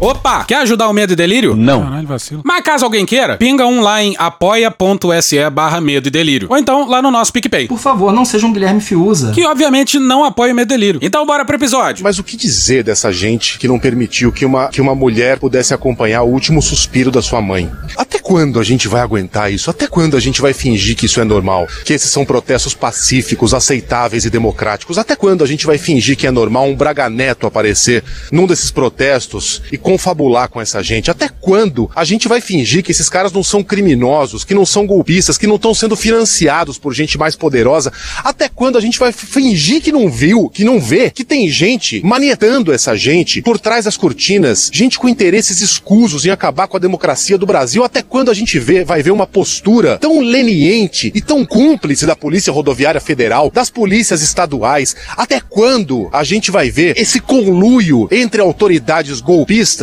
Opa! Quer ajudar o Medo e Delírio? Não. Caralho, vacilo. Mas caso alguém queira, pinga um lá em apoia.se barra Medo e Delírio. Ou então lá no nosso PicPay. Por favor, não seja um Guilherme Fiuza. Que obviamente não apoia o Medo e Delírio. Então bora pro episódio. Mas o que dizer dessa gente que não permitiu que uma, que uma mulher pudesse acompanhar o último suspiro da sua mãe? Até quando a gente vai aguentar isso? Até quando a gente vai fingir que isso é normal? Que esses são protestos pacíficos, aceitáveis e democráticos? Até quando a gente vai fingir que é normal um Braga Neto aparecer num desses protestos e confabular com essa gente? Até quando a gente vai fingir que esses caras não são criminosos, que não são golpistas, que não estão sendo financiados por gente mais poderosa? Até quando a gente vai fingir que não viu, que não vê, que tem gente manietando essa gente por trás das cortinas, gente com interesses escusos em acabar com a democracia do Brasil? Até quando a gente vê, vai ver uma postura tão leniente e tão cúmplice da Polícia Rodoviária Federal, das polícias estaduais? Até quando a gente vai ver esse conluio entre autoridades golpistas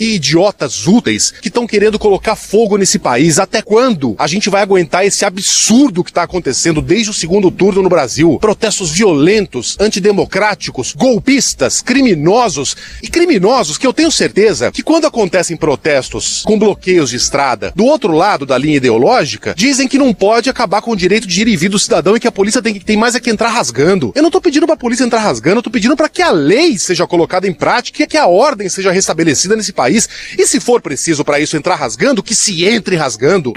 e idiotas úteis que estão querendo colocar fogo nesse país. Até quando a gente vai aguentar esse absurdo que está acontecendo desde o segundo turno no Brasil? Protestos violentos, antidemocráticos, golpistas, criminosos e criminosos que eu tenho certeza que quando acontecem protestos com bloqueios de estrada, do outro lado da linha ideológica, dizem que não pode acabar com o direito de ir e vir do cidadão e que a polícia tem, que, tem mais é que entrar rasgando. Eu não tô pedindo pra polícia entrar rasgando, eu tô pedindo para que a lei seja colocada em prática e que a ordem seja restabelecida nesse país. E se for preciso para isso entrar rasgando, que se entre rasgando.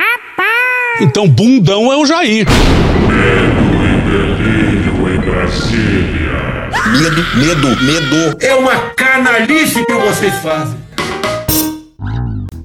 Então bundão é o Jair. Medo e delírio em Brasília. Medo, medo, medo. É uma canalice que vocês fazem.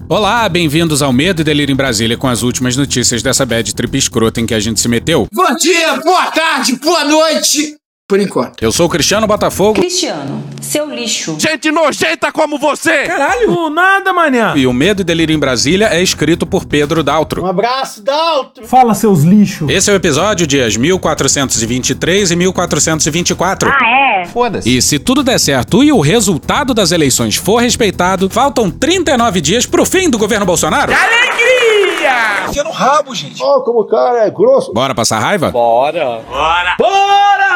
Olá, bem-vindos ao Medo e Delírio em Brasília com as últimas notícias dessa bad trip escrota em que a gente se meteu. Bom dia, boa tarde, boa noite. Por enquanto. Eu sou o Cristiano Botafogo. Cristiano, seu lixo. Gente nojenta como você! Caralho! nada, manhã! E o Medo e Delírio em Brasília é escrito por Pedro Daltro. Um abraço, Daltro! Fala, seus lixos! Esse é o episódio dias 1423 e 1424. Ah, é? Foda-se. E se tudo der certo e o resultado das eleições for respeitado, faltam 39 dias pro fim do governo Bolsonaro. Alegria! Enfia no rabo, gente. Ó, como o cara é grosso. Bora passar raiva? Bora. Bora!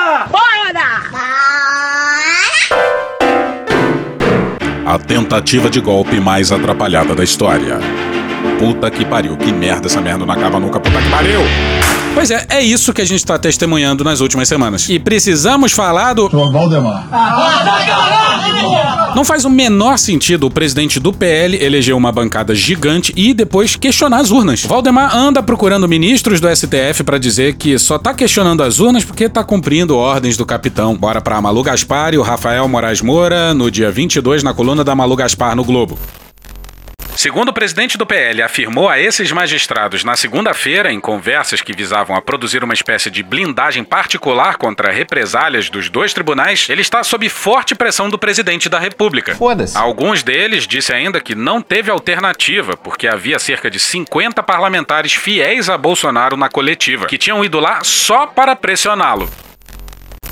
A tentativa de golpe mais atrapalhada da história. Puta que pariu, que merda, essa merda não acaba nunca, puta que pariu! Pois é, é isso que a gente tá testemunhando nas últimas semanas. E precisamos falar do. Valdemar. Não faz o menor sentido o presidente do PL eleger uma bancada gigante e depois questionar as urnas. Valdemar anda procurando ministros do STF pra dizer que só tá questionando as urnas porque tá cumprindo ordens do capitão. Bora pra Malu Gaspar e o Rafael Moraes Moura no dia 22 na coluna da Malu Gaspar no Globo. Segundo o presidente do PL afirmou a esses magistrados na segunda-feira, em conversas que visavam a produzir uma espécie de blindagem particular contra represálias dos dois tribunais, ele está sob forte pressão do presidente da República. Foda-se. Alguns deles disse ainda que não teve alternativa, porque havia cerca de 50 parlamentares fiéis a Bolsonaro na coletiva, que tinham ido lá só para pressioná-lo.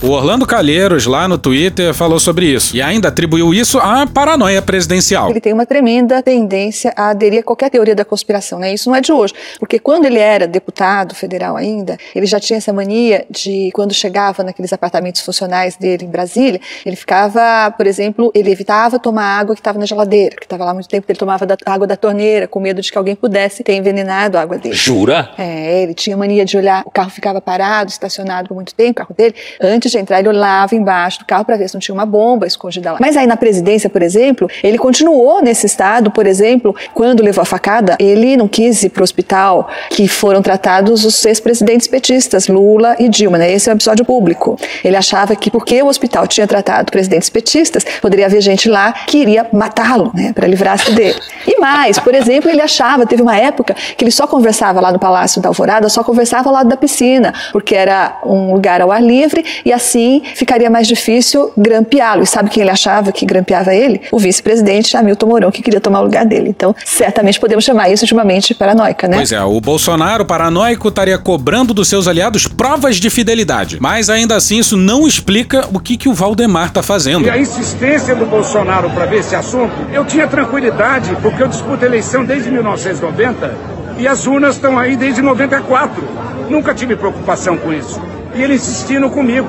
O Orlando Calheiros, lá no Twitter, falou sobre isso e ainda atribuiu isso à paranoia presidencial. Ele tem uma tremenda tendência a aderir a qualquer teoria da conspiração, né? Isso não é de hoje, porque quando ele era deputado federal ainda, ele já tinha essa mania de quando chegava naqueles apartamentos funcionais dele em Brasília, ele ficava, por exemplo, ele evitava tomar água que estava na geladeira, que estava lá há muito tempo, ele tomava da, água da torneira, com medo de que alguém pudesse ter envenenado a água dele. Jura? É, ele tinha mania de olhar, o carro ficava parado, estacionado por muito tempo, o carro dele, antes de entrar, ele olhava embaixo do carro para ver se não tinha uma bomba escondida lá. Mas aí na presidência, por exemplo, ele continuou nesse estado, por exemplo, quando levou a facada, ele não quis ir para o hospital que foram tratados os ex-presidentes petistas, Lula e Dilma, né? Esse é um episódio público. Ele achava que porque o hospital tinha tratado presidentes petistas, poderia haver gente lá que iria matá-lo, né, para livrar-se dele. E mais, por exemplo, ele achava, teve uma época que ele só conversava lá no Palácio da Alvorada, só conversava ao lado da piscina, porque era um lugar ao ar livre e assim ficaria mais difícil grampeá-lo. E sabe quem ele achava que grampeava ele? O vice-presidente Hamilton Mourão, que queria tomar o lugar dele. Então, certamente podemos chamar isso de uma mente paranoica, né? Pois é, o Bolsonaro paranoico estaria cobrando dos seus aliados provas de fidelidade. Mas ainda assim, isso não explica o que, que o Valdemar tá fazendo. E a insistência do Bolsonaro para ver esse assunto, eu tinha tranquilidade, porque eu disputo a eleição desde 1990 e as urnas estão aí desde 94. Nunca tive preocupação com isso. E ele insistindo comigo.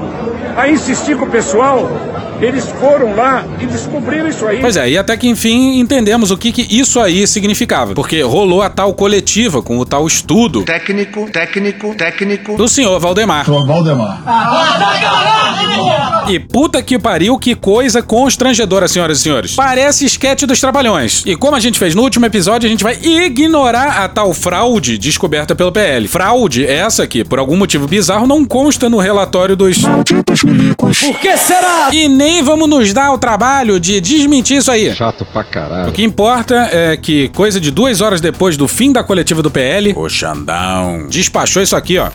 Aí insisti com o pessoal, eles foram lá e descobriram isso aí. Pois é, e até que enfim entendemos o que, que isso aí significava. Porque rolou a tal coletiva com o tal estudo. Técnico, técnico, técnico. Do senhor Valdemar. Senhor Valdemar. E puta que pariu, que coisa constrangedora, senhoras e senhores. Parece esquete dos trabalhões. E como a gente fez no último episódio, a gente vai ignorar a tal fraude descoberta pelo PL. Fraude essa que, por algum motivo bizarro, não consta no relatório dos. Por que será? E nem vamos nos dar o trabalho de desmentir isso aí. Chato pra caralho. O que importa é que, coisa de duas horas depois do fim da coletiva do PL, o Xandão despachou isso aqui, ó.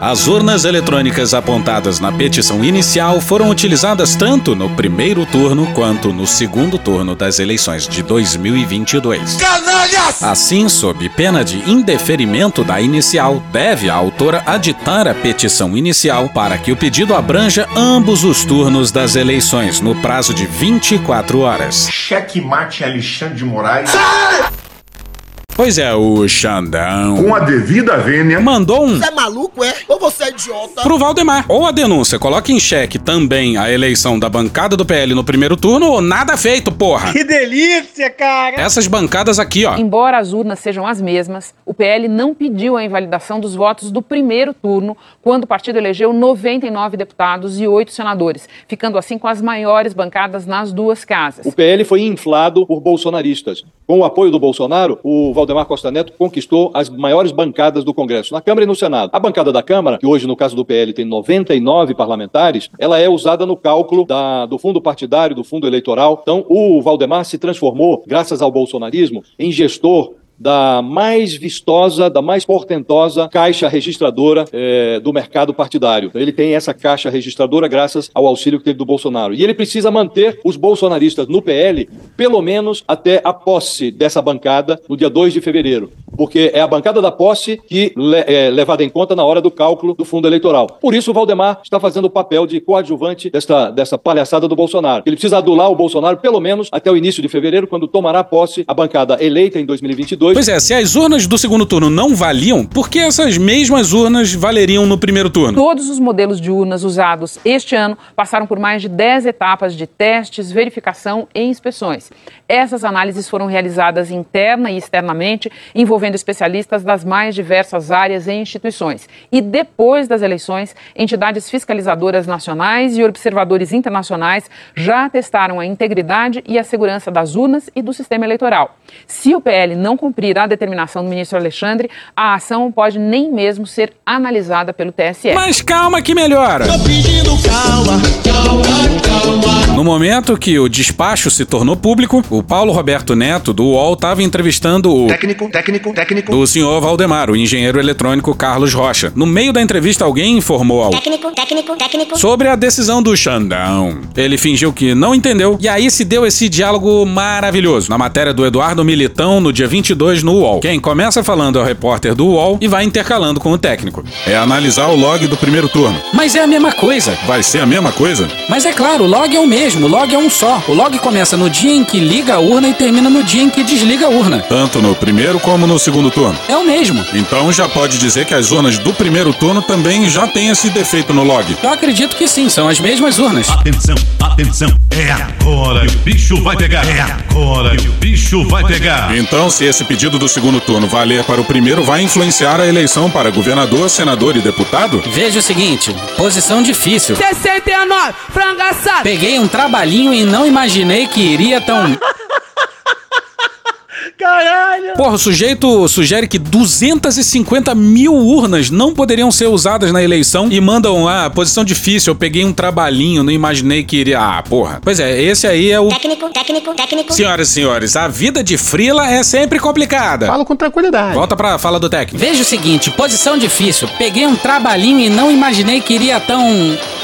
As urnas eletrônicas apontadas na petição inicial foram utilizadas tanto no primeiro turno quanto no segundo turno das eleições de 2022. Canalhas! Assim, sob pena de indeferimento da inicial, deve a autora aditar a petição inicial para que o pedido abranja ambos os turnos das eleições no prazo de 24 horas. Cheque mate Alexandre de Moraes. Pois é, o Xandão Com a devida vênia. mandou um Você é maluco, é? Ou você é idiota? pro Valdemar. Ou a denúncia coloca em xeque também a eleição da bancada do PL no primeiro turno, ou nada feito, porra. Que delícia, cara! Essas bancadas aqui, ó. Embora as urnas sejam as mesmas, o PL não pediu a invalidação dos votos do primeiro turno, quando o partido elegeu 99 deputados e 8 senadores, ficando assim com as maiores bancadas nas duas casas. O PL foi inflado por bolsonaristas. Com o apoio do Bolsonaro, o Valdemar Costa Neto conquistou as maiores bancadas do Congresso, na Câmara e no Senado. A bancada da Câmara, que hoje, no caso do PL, tem 99 parlamentares, ela é usada no cálculo da- do fundo partidário, do fundo eleitoral. Então, o Valdemar se transformou, graças ao bolsonarismo, em gestor da mais vistosa, da mais portentosa caixa registradora eh, do mercado partidário. Ele tem essa caixa registradora graças ao auxílio que teve do Bolsonaro. E ele precisa manter os bolsonaristas no PL, pelo menos até a posse dessa bancada no dia 2 de fevereiro. Porque é a bancada da posse que le- é levada em conta na hora do cálculo do fundo eleitoral. Por isso, o Valdemar está fazendo o papel de coadjuvante desta, dessa palhaçada do Bolsonaro. Ele precisa adular o Bolsonaro, pelo menos até o início de fevereiro, quando tomará posse a bancada eleita em 2022. Pois é, se as urnas do segundo turno não valiam, por que essas mesmas urnas valeriam no primeiro turno? Todos os modelos de urnas usados este ano passaram por mais de 10 etapas de testes, verificação e inspeções. Essas análises foram realizadas interna e externamente, envolvendo especialistas das mais diversas áreas e instituições. E depois das eleições, entidades fiscalizadoras nacionais e observadores internacionais já testaram a integridade e a segurança das urnas e do sistema eleitoral. Se o PL não cumprir a determinação do ministro Alexandre, a ação pode nem mesmo ser analisada pelo TSE. Mas calma que melhora. No momento que o despacho se tornou público, o Paulo Roberto Neto, do UOL, estava entrevistando o Técnico, técnico, técnico. do senhor Valdemar, o engenheiro eletrônico Carlos Rocha. No meio da entrevista, alguém informou ao Técnico, técnico, técnico. sobre a decisão do Xandão. Ele fingiu que não entendeu e aí se deu esse diálogo maravilhoso na matéria do Eduardo Militão no dia 22 no UOL. Quem começa falando é o repórter do UOL e vai intercalando com o técnico. É analisar o log do primeiro turno. Mas é a mesma coisa. Vai ser a mesma coisa? Mas é claro, o log é o mesmo, o log é um só. O log começa no dia em que liga a urna e termina no dia em que desliga a urna. Tanto no primeiro como no segundo turno. É o mesmo. Então já pode dizer que as urnas do primeiro turno também já têm esse defeito no log. Eu acredito que sim, são as mesmas urnas. Atenção, atenção. É agora que o bicho vai pegar. É agora que o bicho vai pegar. Então, se esse pedido do segundo turno valer para o primeiro, vai influenciar a eleição para governador, senador e deputado? Veja o seguinte, posição difícil. 69, frango assado. Peguei um trabalhinho e não imaginei que iria tão... Caralho! Porra, o sujeito sugere que 250 mil urnas não poderiam ser usadas na eleição e mandam, ah, posição difícil, eu peguei um trabalhinho, não imaginei que iria. Ah, porra. Pois é, esse aí é o. Técnico, técnico, técnico. Senhoras e senhores, a vida de Frila é sempre complicada. Falo com tranquilidade. Volta pra fala do técnico. Veja o seguinte, posição difícil. Peguei um trabalhinho e não imaginei que iria tão...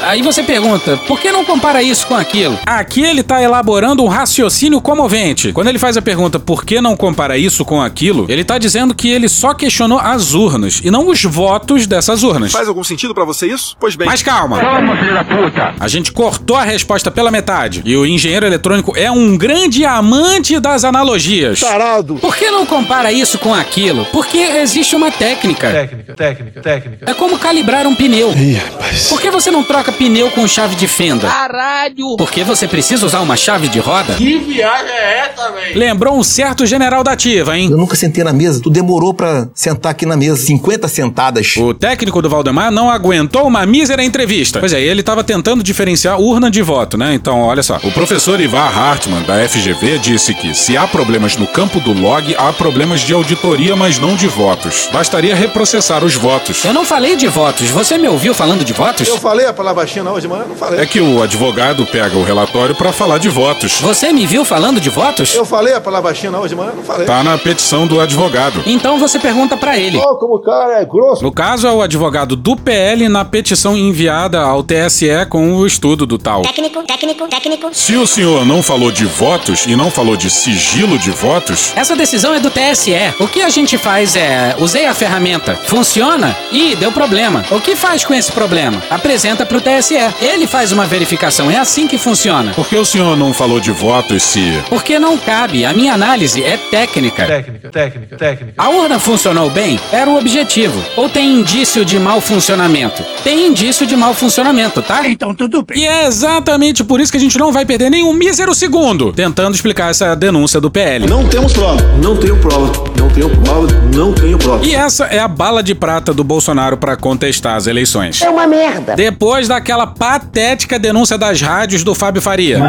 Aí você pergunta, por que não compara isso com aquilo? Aqui ele tá elaborando um raciocínio comovente. Quando ele faz a pergunta por que não compara compara isso com aquilo, ele tá dizendo que ele só questionou as urnas e não os votos dessas urnas. Faz algum sentido para você isso? Pois bem. Mas calma. Calma, filho da puta. A gente cortou a resposta pela metade. E o engenheiro eletrônico é um grande amante das analogias. Tarado. Por que não compara isso com aquilo? Porque existe uma técnica. Técnica, técnica, técnica. É como calibrar um pneu. Ih, rapaz. Por que você não troca pneu com chave de fenda? Caralho! Porque você precisa usar uma chave de roda? Que viagem é essa, velho? Lembrou um certo general da hein? Eu nunca sentei na mesa. Tu demorou pra sentar aqui na mesa. 50 sentadas. O técnico do Valdemar não aguentou uma mísera entrevista. Pois é, ele estava tentando diferenciar urna de voto, né? Então, olha só. O professor Ivar Hartmann, da FGV, disse que se há problemas no campo do log, há problemas de auditoria, mas não de votos. Bastaria reprocessar os votos. Eu não falei de votos. Você me ouviu falando de votos? Eu falei a palavra China hoje de manhã, não falei. É que o advogado pega o relatório para falar de votos. Você me viu falando de votos? Eu falei a palavra China hoje de manhã, não falei. Tá na petição do advogado. Então você pergunta para ele. Oh, como o cara é grosso. No caso, é o advogado do PL na petição enviada ao TSE com o estudo do tal. Técnico, técnico, técnico. Se o senhor não falou de votos e não falou de sigilo de votos, Essa decisão é do TSE. O que a gente faz é, usei a ferramenta, funciona? Ih, deu problema. O que faz com esse problema? Apresenta pro TSE. Ele faz uma verificação. É assim que funciona. por que o senhor não falou de votos se. Porque não cabe. A minha análise é técnica. Técnica, técnica, técnica. A urna funcionou bem? Era o objetivo. Ou tem indício de mau funcionamento? Tem indício de mau funcionamento, tá? Então tudo bem. E é exatamente por isso que a gente não vai perder nenhum mísero segundo tentando explicar essa denúncia do PL. Não temos prova. Não tenho prova. Não tenho prova. Não tenho prova. E essa é a bala de prata do Bolsonaro para contestar as eleições. É uma merda. Depois daquela patética denúncia das rádios do Fábio Faria.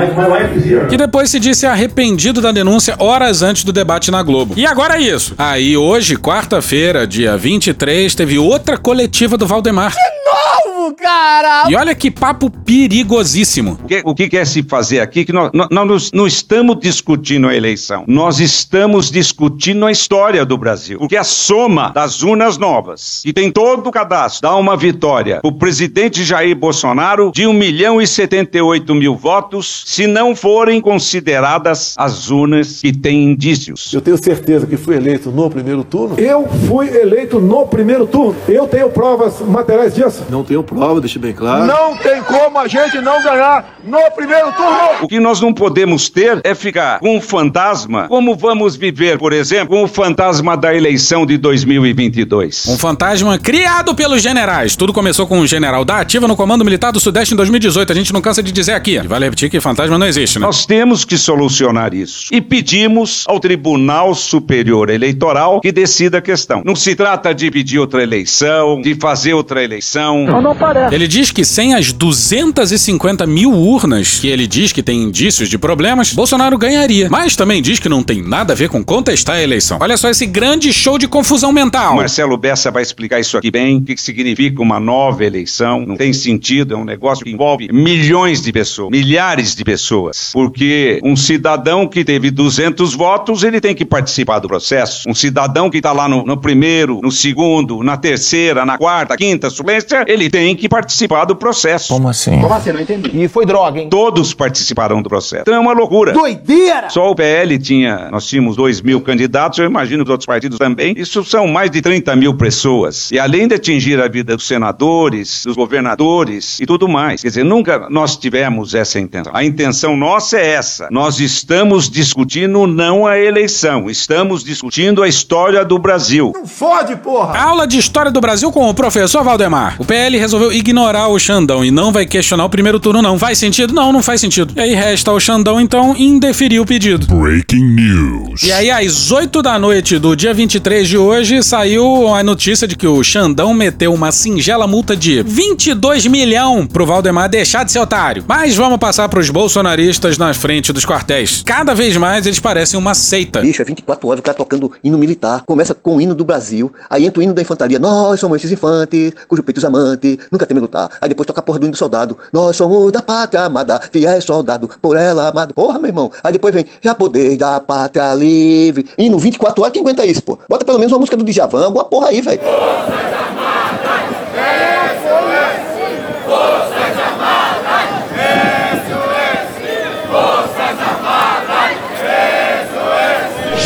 Que depois se disse arrependido da denúncia horas antes do debate na Globo. E agora é isso. Aí hoje, quarta-feira, dia 23, teve outra coletiva do Valdemar. Cara! E olha que papo perigosíssimo. O que, o que quer se fazer aqui? Que nós, nós, nós não estamos discutindo a eleição. Nós estamos discutindo a história do Brasil. Porque a soma das urnas novas, que tem todo o cadastro, dá uma vitória. O presidente Jair Bolsonaro de 1 milhão e 78 mil votos, se não forem consideradas as urnas que têm indícios. Eu tenho certeza que fui eleito no primeiro turno. Eu fui eleito no primeiro turno. Eu tenho provas materiais disso. Não tenho prova, deixa bem claro. Não tem como a gente não ganhar no primeiro turno. O que nós não podemos ter é ficar com um fantasma, como vamos viver, por exemplo, com o fantasma da eleição de 2022. Um fantasma criado pelos generais. Tudo começou com um general da ativa no Comando Militar do Sudeste em 2018. A gente não cansa de dizer aqui. E vale repetir que fantasma não existe, né? Nós temos que solucionar isso. E pedimos ao Tribunal Superior Eleitoral que decida a questão. Não se trata de pedir outra eleição, de fazer outra eleição. não parece. Ele diz que sem as 250 mil urnas que ele diz que tem indícios de problemas, Bolsonaro ganharia. Mas também diz que não tem nada a ver com contestar a eleição. Olha só esse grande show de confusão mental. Marcelo Bessa vai explicar isso aqui bem. O que que significa uma nova eleição? Não tem sentido, é um negócio que envolve milhões de pessoas, milhares de pessoas. Porque um cidadão que teve 200 votos, ele tem que participar do processo. Um cidadão que está lá no, no primeiro, no segundo, na terceira, na quarta, quinta suplência, ele tem que participar do processo. Como assim? Como assim? Não entendi. E foi droga, hein? Todos participaram do processo. Então é uma loucura. Doideira! Só o PL tinha, nós tínhamos 2 mil candidatos, eu imagino que os outros partidos também. Isso são mais de 30 mil pessoas. E além de atingir a vida dos senadores, dos governadores e tudo mais. Quer dizer, nunca nós tivemos essa intenção. A intenção nossa é essa. Nós estamos discutindo não a eleição, estamos discutindo a história do Brasil. Não fode, porra. Aula de História do Brasil com o professor Valdemar. O PL resolveu ignorar o Xandão e não vai questionar o primeiro turno, não. Faz sentido? Não, não faz sentido. E aí resta ao Xandão, então, indeferir o pedido. Breaking news. E aí, às 8 da noite do dia 23 de hoje, saiu a notícia de que o Xandão meteu uma singela multa de 22 milhão pro Valdemar deixar de ser otário. Mas vamos passar pros bolsonaristas na frente dos quartéis. Cada vez mais eles parecem uma seita. Bicho, é 24 horas o cara tocando hino militar. Começa com o hino do Brasil, aí entra o hino da infantaria. Nós somos esses infantes, cujo peito os amante, nunca teme lutar. Aí depois toca a porra do hino do soldado. Nós somos da pátria amada, fiéis soldado, por ela amado. Porra, meu irmão. Aí depois vem, já poder da pátria livre. Hino 24 horas, quem aguenta isso, pô? Bota pelo menos uma música do Djavan, alguma porra aí, velho.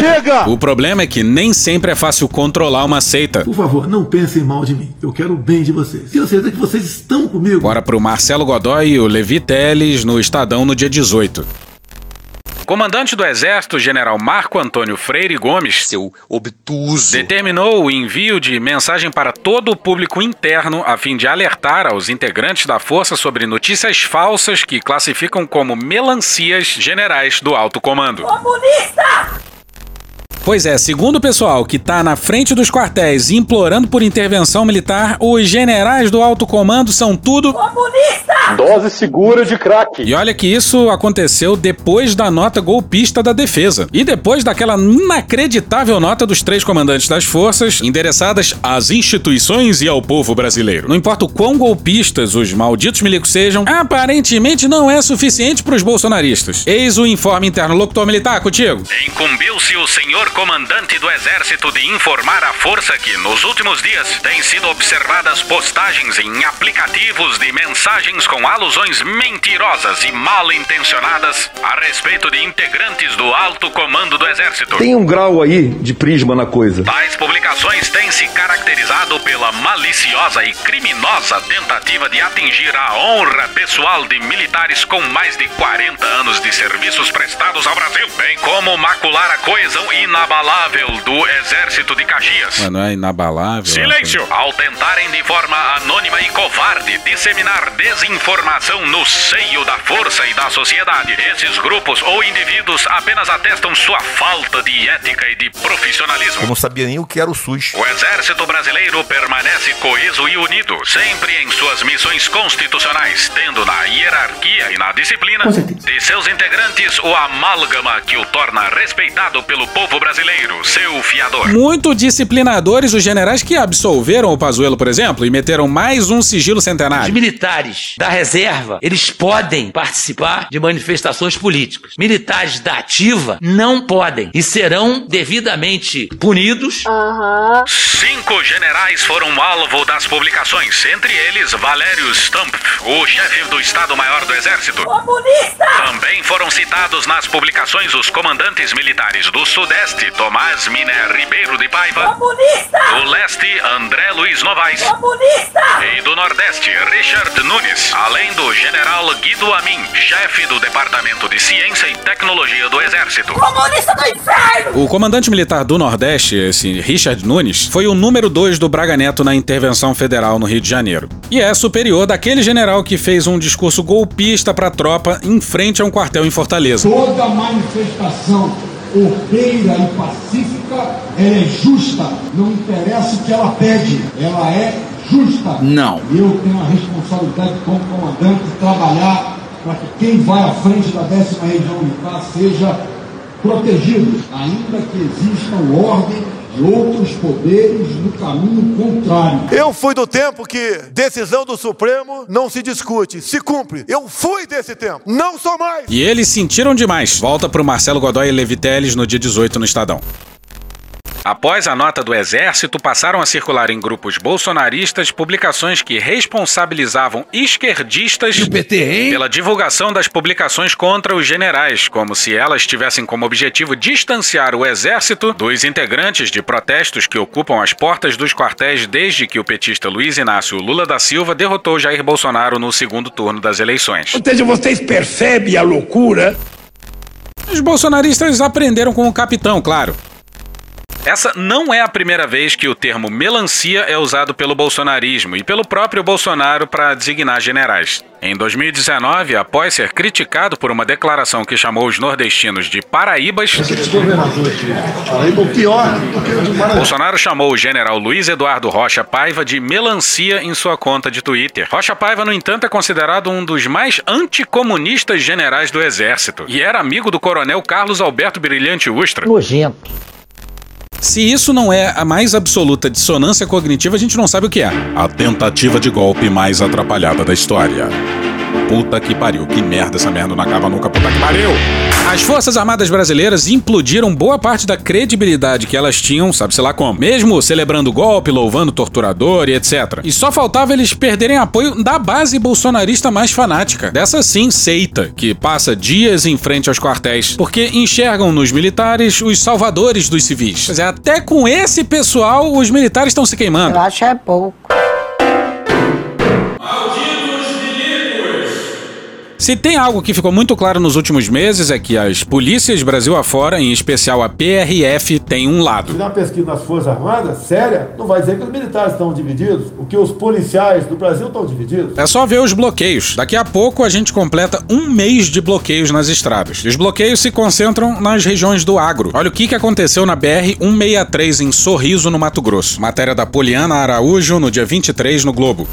Chega! O problema é que nem sempre é fácil controlar uma seita. Por favor, não pensem mal de mim. Eu quero o bem de vocês. Tenho certeza que vocês estão comigo. Bora pro Marcelo Godoy e o Levi Teles no Estadão no dia 18. Comandante do Exército, General Marco Antônio Freire Gomes, seu obtuso, determinou o envio de mensagem para todo o público interno a fim de alertar aos integrantes da força sobre notícias falsas que classificam como melancias generais do alto comando. Comunista! Pois é, segundo o pessoal que está na frente dos quartéis implorando por intervenção militar, os generais do alto comando são tudo comunista! Dose segura de crack. E olha que isso aconteceu depois da nota golpista da defesa e depois daquela inacreditável nota dos três comandantes das forças endereçadas às instituições e ao povo brasileiro. Não importa o quão golpistas os malditos milicos sejam, aparentemente não é suficiente para os bolsonaristas. Eis o informe interno locutor militar contigo. Incumbiu-se o senhor comandante do exército de informar à força que nos últimos dias têm sido observadas postagens em aplicativos de mensagens com alusões mentirosas e mal intencionadas a respeito de integrantes do alto comando do exército. Tem um grau aí de prisma na coisa. Tais publicações têm se caracterizado pela maliciosa e criminosa tentativa de atingir a honra pessoal de militares com mais de 40 anos de serviços prestados ao Brasil, bem como macular a coesão inabalável do Exército de Caxias. Mas não é inabalável? Silêncio! Ao tentarem de forma anônima e covarde disseminar desinformação no seio da força e da sociedade, esses grupos ou indivíduos apenas atestam sua falta de ética e de profissionalismo. Eu não sabia nem o que era o SUS. O Exército Brasileiro permanece coeso e unido, sempre em suas missões constitucionais, tendo na hierarquia e na disciplina de seus integrantes o amálgama que o torna respeitado pelo povo brasileiro, seu fiador. Muito disciplinadores os generais que absolveram o Pazuello, por exemplo, e meteram mais um sigilo Os centenário. militares da reserva, eles podem participar de manifestações políticas. Militares da ativa não podem e serão devidamente punidos. Cinco generais foram alvo das publicações, entre eles Valério Stumpf, o chefe do Estado-Maior do Exército. Comunista! Também foram citados nas publicações os comandantes militares do Sudeste, Tomás Miner Ribeiro de Paiva, Comunista! do Leste, André Luiz Novaes, Comunista! e do Nordeste, Richard Nunes, além do general Guido Amin, chefe do Departamento de Ciência e Tecnologia do Exército. Comunista do inferno! O comandante militar do Nordeste, esse Richard Nunes, foi o número 2 do Braga Neto na intervenção federal no Rio de Janeiro. E é superior daquele general que fez um discurso golpista para a tropa em frente a um quartel em Fortaleza. Toda manifestação ordeira e pacífica ela é justa. Não interessa o que ela pede, ela é justa. Não. E eu tenho a responsabilidade como comandante de trabalhar para que quem vai à frente da décima região militar seja protegido, ainda que existam ordem de outros poderes no caminho contrário. Eu fui do tempo que decisão do Supremo não se discute, se cumpre. Eu fui desse tempo, não sou mais. E eles sentiram demais. Volta pro Marcelo Godoy e Leviteles no dia 18 no Estadão. Após a nota do Exército, passaram a circular em grupos bolsonaristas publicações que responsabilizavam esquerdistas pela divulgação das publicações contra os generais, como se elas tivessem como objetivo distanciar o Exército dos integrantes de protestos que ocupam as portas dos quartéis desde que o petista Luiz Inácio Lula da Silva derrotou Jair Bolsonaro no segundo turno das eleições. Ou seja, vocês percebem a loucura? Os bolsonaristas aprenderam com o capitão, claro. Essa não é a primeira vez que o termo melancia é usado pelo bolsonarismo e pelo próprio Bolsonaro para designar generais. Em 2019, após ser criticado por uma declaração que chamou os nordestinos de paraíbas. Bolsonaro chamou o general Luiz Eduardo Rocha Paiva de melancia em sua conta de Twitter. Rocha Paiva, no entanto, é considerado um dos mais anticomunistas generais do Exército e era amigo do coronel Carlos Alberto Brilhante Ustra. Nojento. Se isso não é a mais absoluta dissonância cognitiva, a gente não sabe o que é. A tentativa de golpe mais atrapalhada da história. Puta que pariu. Que merda, essa merda não acaba nunca. Puta que pariu. As Forças Armadas Brasileiras implodiram boa parte da credibilidade que elas tinham, sabe-se lá como. Mesmo celebrando o golpe, louvando o torturador e etc. E só faltava eles perderem apoio da base bolsonarista mais fanática. Dessa sim, seita, que passa dias em frente aos quartéis, porque enxergam nos militares os salvadores dos civis. Quer dizer, até com esse pessoal, os militares estão se queimando. Eu acho é pouco. Se tem algo que ficou muito claro nos últimos meses é que as polícias Brasil afora, em especial a PRF, tem um lado. Se uma pesquisa nas Forças Armadas, séria, não vai dizer que os militares estão divididos, o que os policiais do Brasil estão divididos. É só ver os bloqueios. Daqui a pouco a gente completa um mês de bloqueios nas estradas. E os bloqueios se concentram nas regiões do agro. Olha o que, que aconteceu na BR-163 em Sorriso, no Mato Grosso. Matéria da Poliana Araújo no dia 23 no Globo.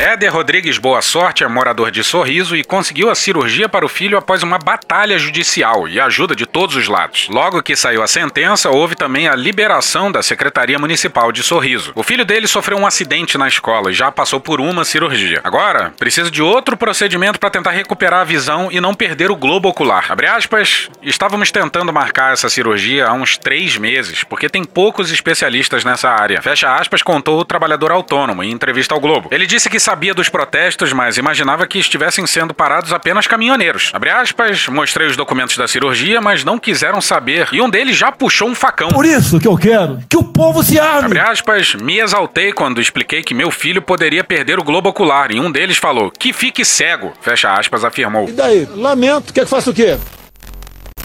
Éder Rodrigues Boa Sorte é morador de Sorriso e conseguiu a cirurgia para o filho após uma batalha judicial e ajuda de todos os lados. Logo que saiu a sentença, houve também a liberação da Secretaria Municipal de Sorriso. O filho dele sofreu um acidente na escola e já passou por uma cirurgia. Agora, precisa de outro procedimento para tentar recuperar a visão e não perder o globo ocular. Abre aspas, estávamos tentando marcar essa cirurgia há uns três meses, porque tem poucos especialistas nessa área. Fecha aspas, contou o trabalhador autônomo em entrevista ao Globo. Ele disse que sabia dos protestos, mas imaginava que estivessem sendo parados apenas caminhoneiros. Abre aspas, mostrei os documentos da cirurgia, mas não quiseram saber. E um deles já puxou um facão. Por isso que eu quero que o povo se arme. Abre aspas, me exaltei quando expliquei que meu filho poderia perder o globo ocular. E um deles falou, que fique cego. Fecha aspas, afirmou. E daí? Lamento, quer que faça o quê?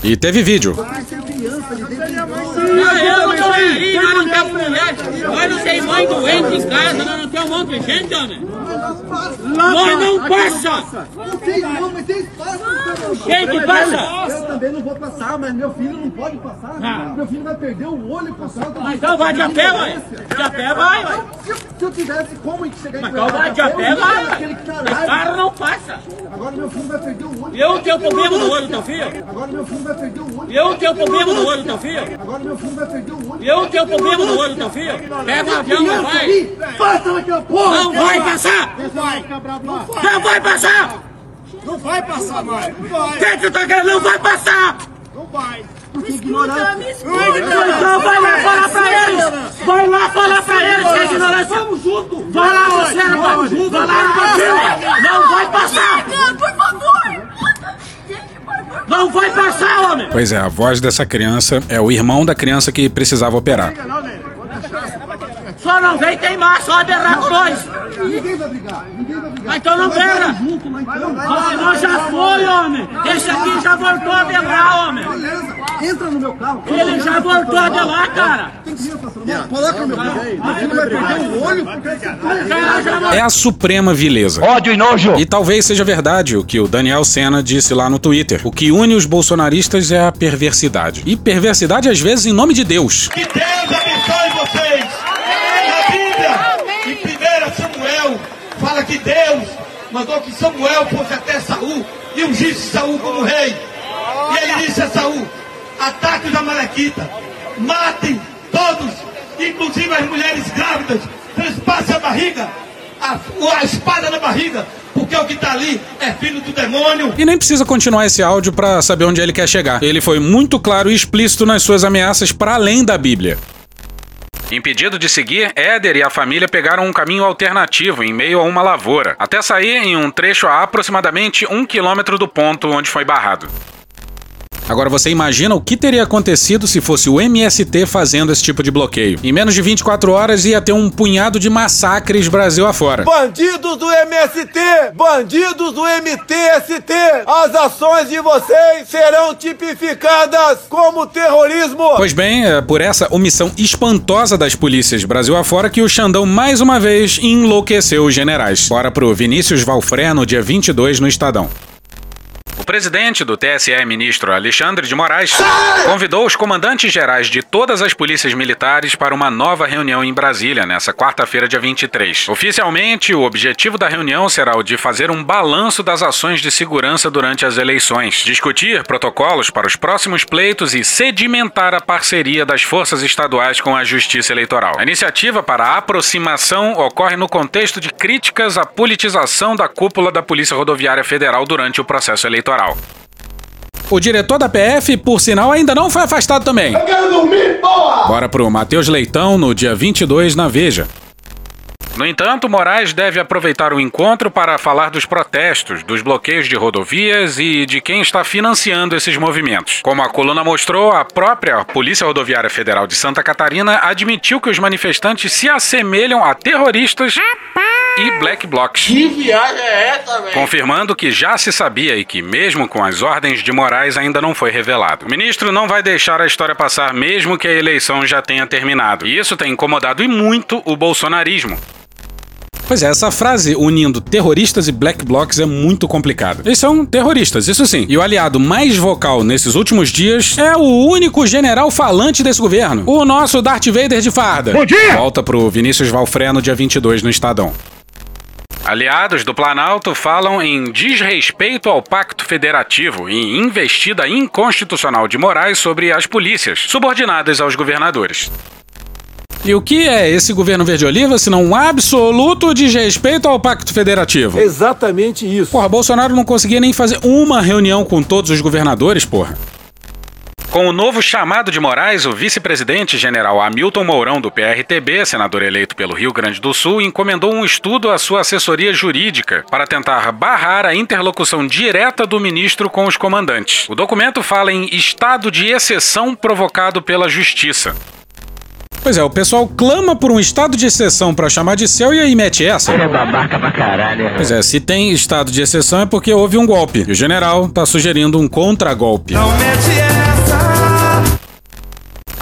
E teve vídeo. Não, eu não temos mulher, não tem mãe doente em casa, não temos um monte de gente, homem. Nós não passa! Vocês não, mas vocês passam. Quem que passa? Eu também não vou passar, mas meu filho não pode passar. Ah. Meu filho vai perder o olho passando. Mas então vai de a pé, ué. De a pé vai, ué. Se, eu tivesse como chegar em Mas então vai de a pé, vai. O carro não passa. Agora meu filho vai perder o olho. Eu tenho problema no olho teu filho? Agora meu filho vai perder o olho. Eu tenho problema no olho teu filho? Agora meu filho vai perder o olho. Eu tenho problema no olho teu filho? Pega um avião vai. Passa naquela porra! Não vai passar! Não vai! Não vai passar! Não vai passar mais! Não vai! Quem que tá querendo? Não vai passar! Não vai! Porque ignorante! Então vai lá falar pra eles! Vai lá falar pra eles que é ignorante! Vamos junto! Vai lá você, rapaz! Vai lá no Brasil! Não vai passar! Por favor! Não vai passar, homem! Pois é, a voz dessa criança é o irmão da criança que precisava operar. Só não vem queimar, só aberrar com nós! Ninguém vai brigar! Ninguém vai brigar! Mas então não pega! Junto, então! Mas nós já foi, homem! Esse aqui já voltou a berrar, homem! Beleza! Entra no meu carro! Ele já voltou a berrar, cara! Tem? Coloca no meu carro! Filho vai perder o olho! Cara, já É a suprema vileza. Ódio e nojo. E talvez seja verdade o que o Daniel Senna disse lá no Twitter. O que une os bolsonaristas é a perversidade. E perversidade, às vezes, em nome de Deus. Que Deus abençoe vocês. Na Bíblia, em 1 Samuel, que Deus mandou que Samuel fosse até Saul e ungisse Saul como rei. E ele disse a Saul: ataque os amalequitas, matem todos, inclusive as mulheres grávidas, transpassem a barriga, a, a espada na barriga, porque o que está ali é filho do demônio. E nem precisa continuar esse áudio pra saber onde ele quer chegar. Ele foi muito claro e explícito nas suas ameaças para além da Bíblia. Impedido de seguir, Éder e a família pegaram um caminho alternativo em meio a uma lavoura, até sair em um trecho a aproximadamente um quilômetro do ponto onde foi barrado. Agora você imagina o que teria acontecido se fosse o MST fazendo esse tipo de bloqueio. Em menos de 24 horas ia ter um punhado de massacres Brasil afora. Bandidos do MST! Bandidos do MTST! As ações de vocês serão tipificadas como terrorismo! Pois bem, é por essa omissão espantosa das polícias Brasil afora que o Xandão mais uma vez enlouqueceu os generais. Bora pro Vinícius Valfré no dia 22 no Estadão. O presidente do TSE, ministro Alexandre de Moraes, convidou os comandantes gerais de todas as polícias militares para uma nova reunião em Brasília nessa quarta-feira, dia 23. Oficialmente, o objetivo da reunião será o de fazer um balanço das ações de segurança durante as eleições, discutir protocolos para os próximos pleitos e sedimentar a parceria das forças estaduais com a Justiça Eleitoral. A iniciativa para a aproximação ocorre no contexto de críticas à politização da cúpula da Polícia Rodoviária Federal durante o processo eleitoral. O diretor da PF, por sinal, ainda não foi afastado também. Eu quero dormir, porra! Bora pro Matheus Leitão no dia 22 na Veja. No entanto, Moraes deve aproveitar o encontro para falar dos protestos, dos bloqueios de rodovias e de quem está financiando esses movimentos. Como a coluna mostrou, a própria Polícia Rodoviária Federal de Santa Catarina admitiu que os manifestantes se assemelham a terroristas e black blocs. Que viagem é essa, velho? Confirmando que já se sabia e que, mesmo com as ordens de Moraes, ainda não foi revelado. O ministro não vai deixar a história passar, mesmo que a eleição já tenha terminado. E isso tem incomodado e muito o bolsonarismo. Pois é, essa frase unindo terroristas e black blocs é muito complicada. Eles são terroristas, isso sim. E o aliado mais vocal nesses últimos dias é o único general falante desse governo, o nosso Darth Vader de farda. Bom dia! Volta pro Vinícius Valfreno, dia 22, no Estadão. Aliados do Planalto falam em desrespeito ao Pacto Federativo e investida inconstitucional de Moraes sobre as polícias, subordinadas aos governadores. E o que é esse governo verde-oliva se não um absoluto desrespeito ao Pacto Federativo? Exatamente isso. Porra, Bolsonaro não conseguia nem fazer uma reunião com todos os governadores, porra. Com o novo chamado de Moraes, o vice-presidente general Hamilton Mourão, do PRTB, senador eleito pelo Rio Grande do Sul, encomendou um estudo à sua assessoria jurídica para tentar barrar a interlocução direta do ministro com os comandantes. O documento fala em estado de exceção provocado pela justiça. Pois é, o pessoal clama por um estado de exceção para chamar de céu e aí mete essa. É babaca pra caralho. Pois é, se tem estado de exceção é porque houve um golpe. E o general tá sugerindo um contragolpe. Não mete essa.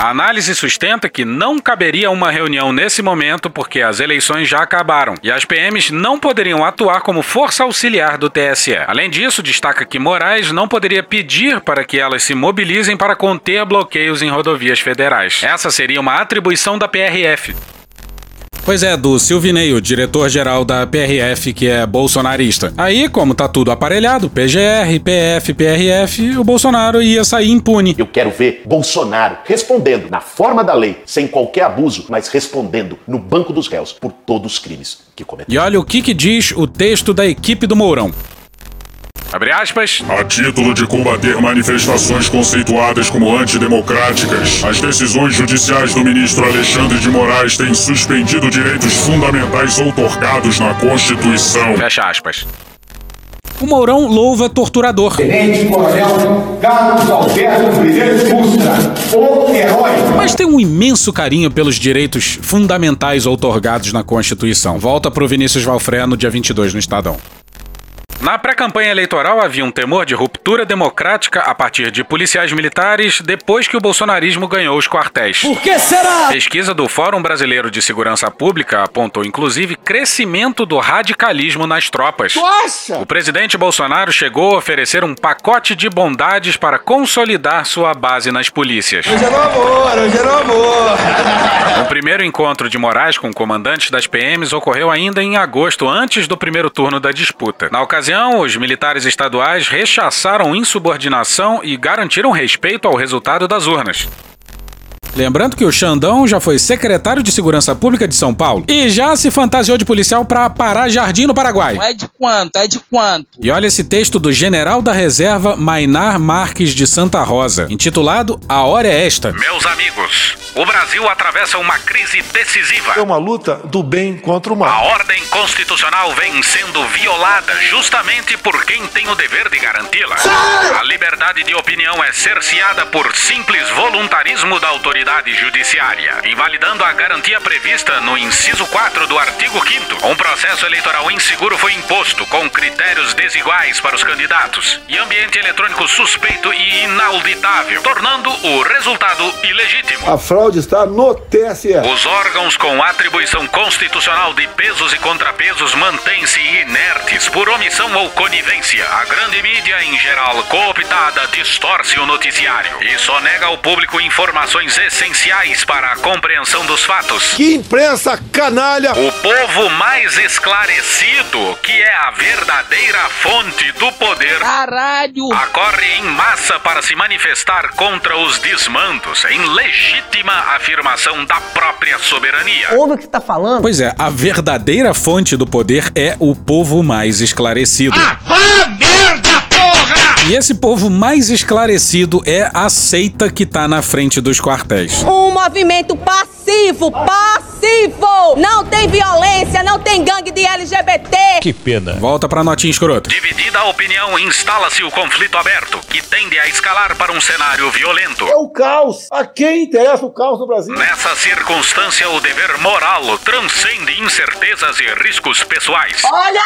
A análise sustenta que não caberia uma reunião nesse momento porque as eleições já acabaram e as PMs não poderiam atuar como força auxiliar do TSE. Além disso, destaca que Moraes não poderia pedir para que elas se mobilizem para conter bloqueios em rodovias federais. Essa seria uma atribuição da PRF. Pois é, do Silvinei, o diretor-geral da PRF, que é bolsonarista. Aí, como tá tudo aparelhado, PGR, PF, PRF, o Bolsonaro ia sair impune. Eu quero ver Bolsonaro respondendo na forma da lei, sem qualquer abuso, mas respondendo no banco dos réus por todos os crimes que cometeu. E olha o que, que diz o texto da equipe do Mourão. Abre aspas. A título de combater manifestações conceituadas como antidemocráticas, as decisões judiciais do ministro Alexandre de Moraes têm suspendido direitos fundamentais outorgados na Constituição. Fecha aspas. O Mourão louva torturador. Tenente Coronel Carlos Alberto Brilhante Ustra, o herói. Mas tem um imenso carinho pelos direitos fundamentais outorgados na Constituição. Volta pro Vinícius Valfreno, dia 22, no Estadão. Na pré-campanha eleitoral havia um temor de ruptura democrática a partir de policiais militares depois que o bolsonarismo ganhou os quartéis. Por que será? Pesquisa do Fórum Brasileiro de Segurança Pública apontou inclusive crescimento do radicalismo nas tropas. Nossa! O presidente Bolsonaro chegou a oferecer um pacote de bondades para consolidar sua base nas polícias. Hoje é no amor, hoje é no amor. O primeiro encontro de Moraes com comandantes das PMs ocorreu ainda em agosto, antes do primeiro turno da disputa. Na ocasião, os militares estaduais rechaçaram insubordinação e garantiram respeito ao resultado das urnas. Lembrando que o Xandão já foi secretário de Segurança Pública de São Paulo e já se fantasiou de policial para parar Jardim no Paraguai. É de quanto? É de quanto? E olha esse texto do general da reserva Mainar Marques de Santa Rosa, intitulado A Hora é Esta. Meus amigos, o Brasil atravessa uma crise decisiva. É uma luta do bem contra o A mal. ordem constitucional vem sendo violada justamente por quem tem o dever de garanti-la. A liberdade de opinião é cerceada por simples voluntarismo da autoridade judiciária, invalidando a garantia prevista no inciso 4 do artigo 5 Um processo eleitoral inseguro foi imposto com critérios desiguais para os candidatos e ambiente eletrônico suspeito e inauditável, tornando o resultado ilegítimo. A fraude fraude está no TSE. Os órgãos com atribuição constitucional de pesos e contrapesos mantêm-se inertes por omissão ou conivência. A grande mídia, em geral cooptada, distorce o noticiário e só nega ao público informações essenciais para a compreensão dos fatos. Que imprensa canalha! O povo mais esclarecido, que é a verdadeira fonte do poder, Caralho! acorre em massa para se manifestar contra os desmandos, em legítima afirmação da própria soberania. Ouve o que você tá falando? Pois é, a verdadeira fonte do poder é o povo mais esclarecido. Ah, merda, porra! E esse povo mais esclarecido é a seita que tá na frente dos quartéis. Um movimento passivo, passivo! Não tem violência, não tem gangue de LGBT! Que pena. Volta pra notinha escrota. Dividida a opinião, instala-se o conflito aberto, que tende a escalar para um cenário violento. É o caos. A quem interessa o caos no Brasil? Nessa circunstância, o dever moral transcende incertezas e riscos pessoais. Olha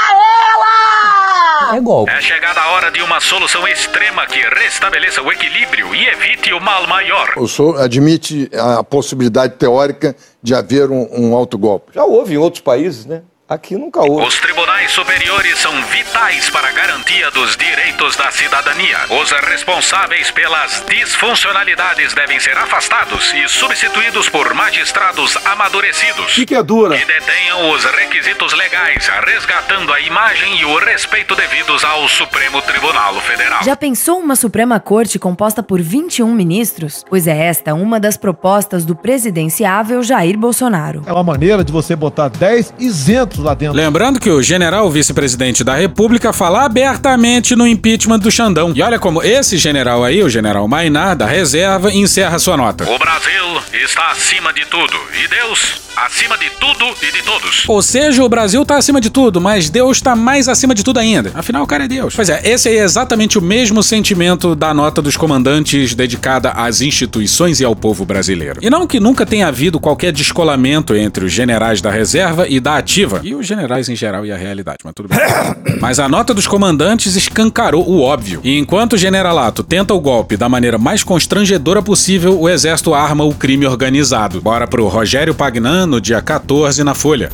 ela! É golpe. É chegada a hora de uma solução extrema que restabeleça o equilíbrio e evite o mal maior. O senhor admite a possibilidade teórica de haver um, um autogolpe? Já houve em outros países, né? Aqui nunca houve. Os tribunais superiores são vitais para a garantia dos direitos da cidadania. Os responsáveis pelas disfuncionalidades devem ser afastados e substituídos por magistrados amadurecidos. Que que é dura? Que detenham os requisitos legais, resgatando a imagem e o respeito devidos ao Supremo Tribunal Federal. Já pensou uma Suprema Corte composta por 21 ministros? Pois é esta uma das propostas do presidenciável Jair Bolsonaro. É uma maneira de você botar 10 isentos lá dentro. Lembrando que o general vice-presidente da República fala abertamente no impeachment do Xandão. E olha como esse general aí, o general Mainar, da reserva, encerra sua nota. O Brasil está acima de tudo e Deus acima de tudo e de todos. Ou seja, o Brasil tá acima de tudo, mas Deus tá mais acima de tudo ainda. Afinal, o cara é Deus. Pois é, esse aí é exatamente o mesmo sentimento da nota dos comandantes dedicada às instituições e ao povo brasileiro. E não que nunca tenha havido qualquer descolamento entre os generais da reserva e da ativa, e os generais em geral e a realidade, mas tudo bem. mas a nota dos comandantes escancarou o óbvio. E enquanto o generalato tenta o golpe da maneira mais constrangedora possível, o exército arma o crime organizado. Bora pro Rogério Pagnan no dia 14 na Folha.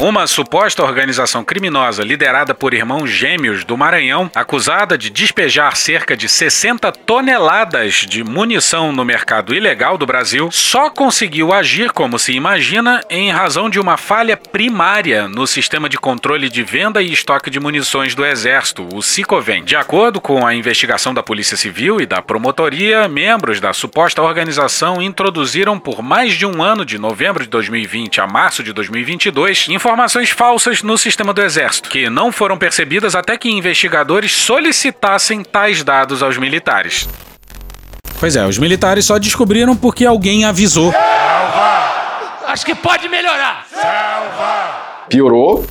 Uma suposta organização criminosa liderada por irmãos gêmeos do Maranhão, acusada de despejar cerca de 60 toneladas de munição no mercado ilegal do Brasil, só conseguiu agir, como se imagina, em razão de uma falha primária no sistema de controle de venda e estoque de munições do Exército, o SICOVEM. De acordo com a investigação da Polícia Civil e da Promotoria, membros da suposta organização introduziram por mais de um ano, de novembro de 2020 a março de 2022, informações falsas no sistema do Exército, que não foram percebidas até que investigadores solicitassem tais dados aos militares. Pois é, os militares só descobriram porque alguém avisou. Acho que pode melhorar. Piorou.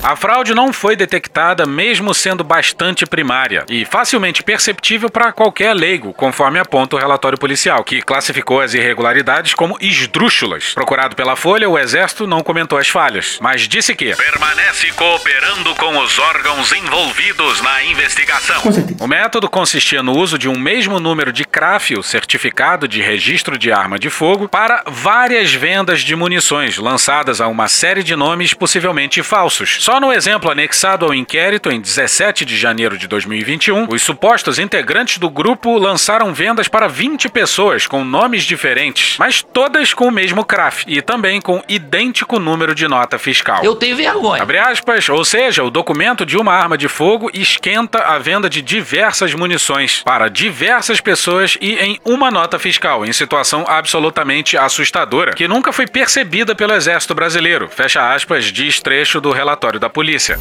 A fraude não foi detectada, mesmo sendo bastante primária e facilmente perceptível para qualquer leigo, conforme aponta o relatório policial, que classificou as irregularidades como esdrúxulas. Procurado pela Folha, o Exército não comentou as falhas, mas disse que Permanece cooperando com os órgãos envolvidos na investigação. o método consistia no uso de um mesmo número de CRAF, o certificado de registro de arma de fogo, para várias vendas de munições lançadas a uma série de nomes possivelmente falsos. Só no exemplo anexado ao inquérito, em 17 de janeiro de 2021, os supostos integrantes do grupo lançaram vendas para 20 pessoas com nomes diferentes, mas todas com o mesmo CRAF e também com idêntico número de nota fiscal. Eu tenho vergonha. Abre aspas, ou seja, o documento de uma arma de fogo esquenta a venda de diversas munições para diversas pessoas e em uma nota fiscal, em situação absolutamente assustadora, que nunca foi percebida pelo Exército Brasileiro. Fecha aspas, diz trecho do relatório da polícia.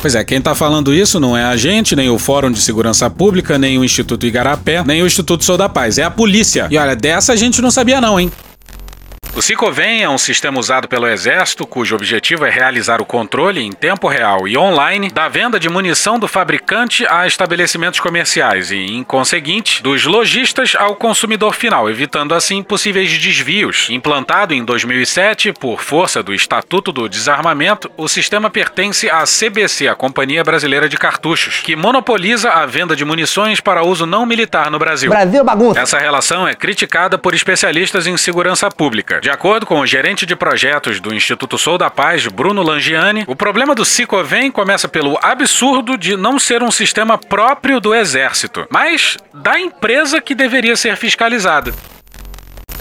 Pois é, quem tá falando isso não é a gente, nem o Fórum de Segurança Pública, nem o Instituto Igarapé, nem o Instituto Sou da Paz, é a polícia. E olha, dessa a gente não sabia não, hein? O Cicovem é um sistema usado pelo Exército cujo objetivo é realizar o controle em tempo real e online da venda de munição do fabricante a estabelecimentos comerciais e, em conseguinte, dos lojistas ao consumidor final, evitando assim possíveis desvios. Implantado em 2007 por força do Estatuto do Desarmamento, o sistema pertence à CBC, a Companhia Brasileira de Cartuchos, que monopoliza a venda de munições para uso não militar no Brasil. Brasil bagunça. Essa relação é criticada por especialistas em segurança pública. De acordo com o gerente de projetos do Instituto Sou da Paz, Bruno Langiani, o problema do Cicovem começa pelo absurdo de não ser um sistema próprio do Exército, mas da empresa que deveria ser fiscalizada.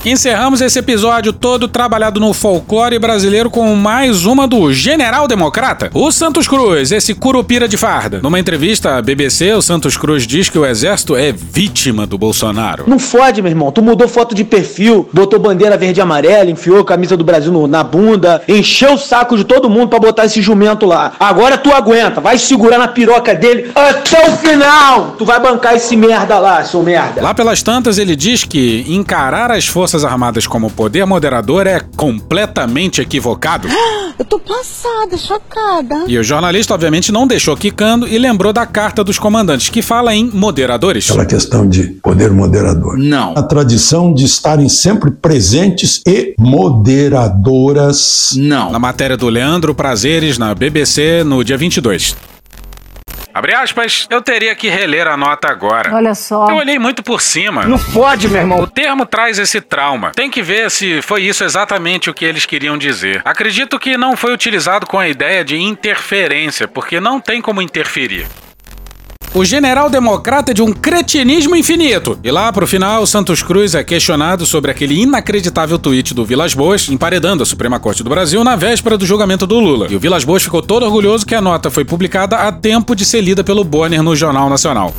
Encerramos esse episódio todo trabalhado no folclore brasileiro com mais uma do General Democrata, o Santos Cruz, esse curupira de farda. Numa entrevista à BBC, o Santos Cruz diz que o exército é vítima do Bolsonaro. Não fode, meu irmão. Tu mudou foto de perfil, botou bandeira verde e amarela, enfiou a camisa do Brasil no- na bunda, encheu o saco de todo mundo pra botar esse jumento lá. Agora tu aguenta, vai segurar na piroca dele até o final. Tu vai bancar esse merda lá, seu merda. Lá pelas tantas, ele diz que encarar as Forças Armadas como poder moderador é completamente equivocado. Eu tô passada, chocada. E o jornalista, obviamente, não deixou quicando e lembrou da carta dos comandantes, que fala em moderadores. Aquela questão de poder moderador. Não. A tradição de estarem sempre presentes e moderadoras. Não. Na matéria do Leandro Prazeres, na BBC, no dia 22. Abre aspas, eu teria que reler a nota agora. Olha só. Eu olhei muito por cima. Não fode, meu irmão. O termo traz esse trauma. Tem que ver se foi isso exatamente o que eles queriam dizer. Acredito que não foi utilizado com a ideia de interferência, porque não tem como interferir. O general democrata é de um cretinismo infinito. E lá pro final, Santos Cruz é questionado sobre aquele inacreditável tweet do Vilas Boas, emparedando a Suprema Corte do Brasil na véspera do julgamento do Lula. E o Vilas Boas ficou todo orgulhoso que a nota foi publicada a tempo de ser lida pelo Bonner no Jornal Nacional.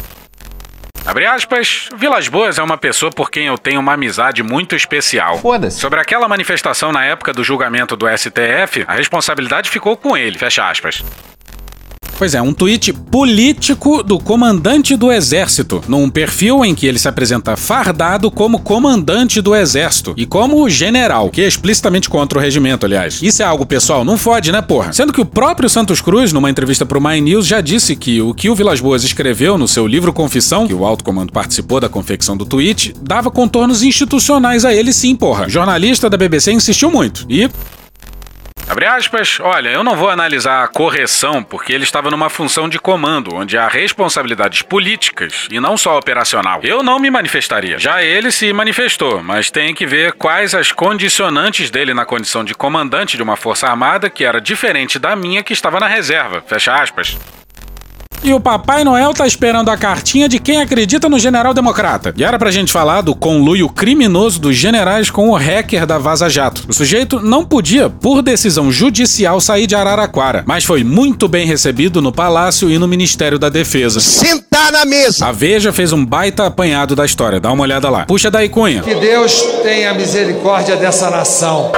Abre aspas, Vilas Boas é uma pessoa por quem eu tenho uma amizade muito especial. Foda-se. Sobre aquela manifestação na época do julgamento do STF, a responsabilidade ficou com ele, fecha aspas. Pois é, um tweet político do comandante do exército, num perfil em que ele se apresenta fardado como comandante do exército e como general, que é explicitamente contra o regimento, aliás. Isso é algo pessoal? Não fode, né, porra? Sendo que o próprio Santos Cruz, numa entrevista pro My News, já disse que o que o Vilas Boas escreveu no seu livro Confissão, que o alto comando participou da confecção do tweet, dava contornos institucionais a ele sim, porra. O jornalista da BBC insistiu muito e Abre aspas, olha, eu não vou analisar a correção porque ele estava numa função de comando, onde há responsabilidades políticas e não só operacional. Eu não me manifestaria. Já ele se manifestou, mas tem que ver quais as condicionantes dele na condição de comandante de uma força armada que era diferente da minha que estava na reserva. Fecha aspas. E o Papai Noel tá esperando a cartinha de quem acredita no General Democrata. E era pra gente falar do conluio criminoso dos generais com o hacker da Vaza Jato. O sujeito não podia, por decisão judicial, sair de Araraquara, mas foi muito bem recebido no Palácio e no Ministério da Defesa. Sentar na mesa! A Veja fez um baita apanhado da história, dá uma olhada lá. Puxa daí, Cunha. Que Deus tenha misericórdia dessa nação.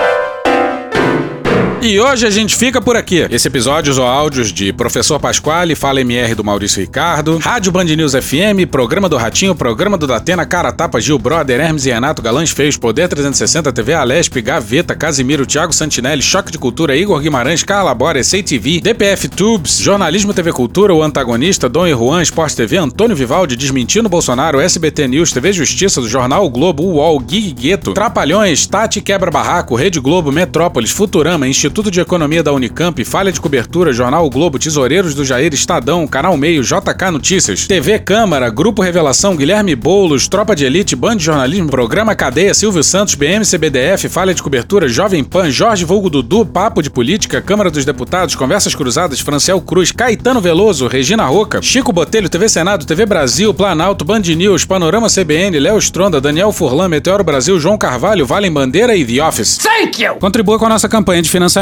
E hoje a gente fica por aqui. Esse episódio ou áudios de Professor Pasquale, Fala MR do Maurício Ricardo, Rádio Band News FM, Programa do Ratinho, Programa do Datena, Cara Tapa, Gil Brother, Hermes e Renato, Galãs Feios, Poder 360, TV Alesp, Gaveta, Casimiro, Thiago Santinelli, Choque de Cultura, Igor Guimarães, Carla Bora, TV, DPF Tubes, Jornalismo TV Cultura, O Antagonista, Dom e Juan, Esporte TV, Antônio Vivaldi, Desmentindo Bolsonaro, SBT News, TV Justiça, do Jornal o Globo, UOL, Gig Gueto, Trapalhões, Tati Quebra Barraco, Rede Globo, Metrópolis, Futurama, Instituto de Economia da Unicamp, Falha de Cobertura, Jornal o Globo, Tesoureiros do Jair, Estadão, Canal Meio, JK Notícias, TV Câmara, Grupo Revelação, Guilherme Boulos, Tropa de Elite, Band de Jornalismo, Programa Cadeia, Silvio Santos, BM, CBDF, Falha de Cobertura, Jovem Pan, Jorge Vulgo Dudu, Papo de Política, Câmara dos Deputados, Conversas Cruzadas, Franciel Cruz, Caetano Veloso, Regina Roca, Chico Botelho, TV Senado, TV Brasil, Planalto, Band News, Panorama CBN, Léo Stronda, Daniel Furlan, Meteoro Brasil, João Carvalho, Valem Bandeira e The Office. Thank you! Contribua com a nossa campanha de financiamento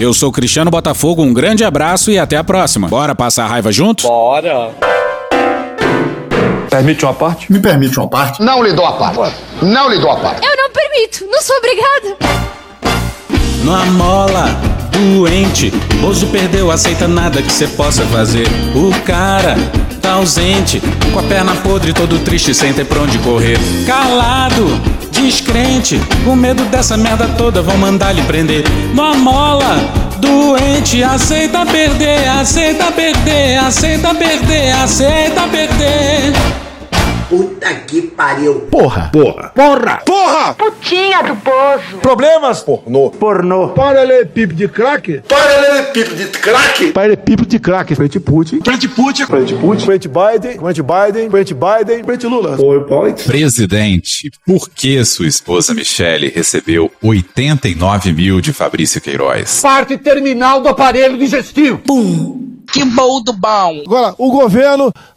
Eu sou Cristiano Botafogo, um grande abraço e até a próxima. Bora passar a raiva juntos? Bora! Permite uma parte? Me permite uma parte? Não lhe dou a parte. Não lhe dou a parte. Eu não permito, não sou obrigada. Numa mola, doente, Bozo perdeu, aceita nada que cê possa fazer. O cara tá ausente, com a perna podre, todo triste, sem ter pra onde correr. Calado, descrente, com medo dessa merda toda, vão mandar lhe prender. Numa mola, doente, aceita perder, aceita perder, aceita perder, aceita perder. Puta que pariu. Porra. Porra. Porra. Porra. Putinha do poço. Problemas? Pornô. Pornô. Paralelepípedo de crack? Paralelepípedo de crack. Paralelepípedo de crack. Frente Putin. Frente Putin. Frente Putin. Frente Biden. Frente Biden. Frente Biden. Frente Lula. PowerPoint. Presidente, por que sua esposa Michele recebeu 89 mil de Fabrício Queiroz? Parte terminal do aparelho digestivo. Que bom do bom. Agora, o governo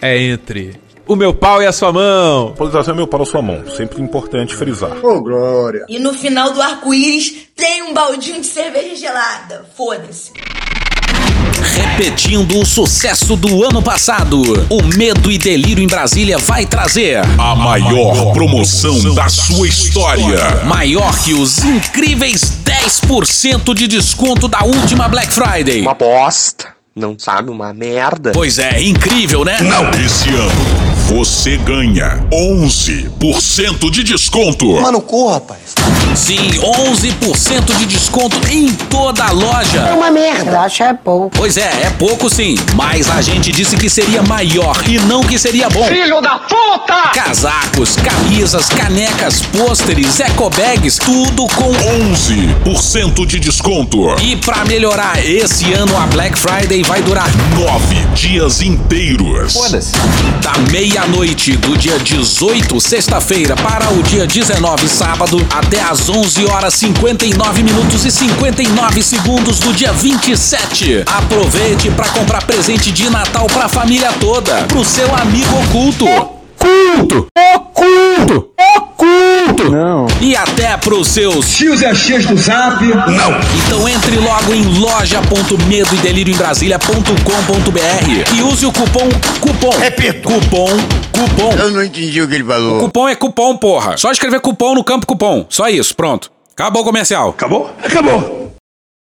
é entre o meu pau e a sua mão. Polarização é meu pau na sua mão. Sempre importante frisar. Ô, Glória. E no final do arco-íris tem um baldinho de cerveja gelada. Foda-se. Repetindo o sucesso do ano passado, o Medo e Delírio em Brasília vai trazer A maior promoção da sua história. maior que os incríveis 10% de desconto da última Black Friday. Uma bosta. Não sabe, uma merda. Pois é, incrível, né? Não. Esse ano você ganha 11% de desconto. Mano, corra, rapaz. Sim, 11% de desconto em toda a loja. É uma merda, acho é pouco. Pois é, é pouco sim, mas a gente disse que seria maior e não que seria bom. Filho da puta! Casacos, camisas, canecas, pôsteres, ecobags, tudo com 11% de desconto. E pra melhorar, esse ano a Black Friday vai durar Nove dias inteiros. Foda-se. da meia-noite do dia 18, sexta-feira, para o dia 19, sábado, até às 11 horas 59 minutos e 59 segundos do dia 27. Aproveite para comprar presente de Natal pra família toda, pro seu amigo oculto. Oculto! Oculto! Oculto! Não. E até pros seus Tios e as tias do zap. não. Então entre logo em loja.medo e delírio em Brasília.com.br e use o cupom cupom. Repito. Cupom cupom. Eu não entendi o que ele O falou. cupom é cupom, porra. Só escrever cupom no campo cupom. Só isso, pronto. Acabou o comercial. Acabou? Acabou.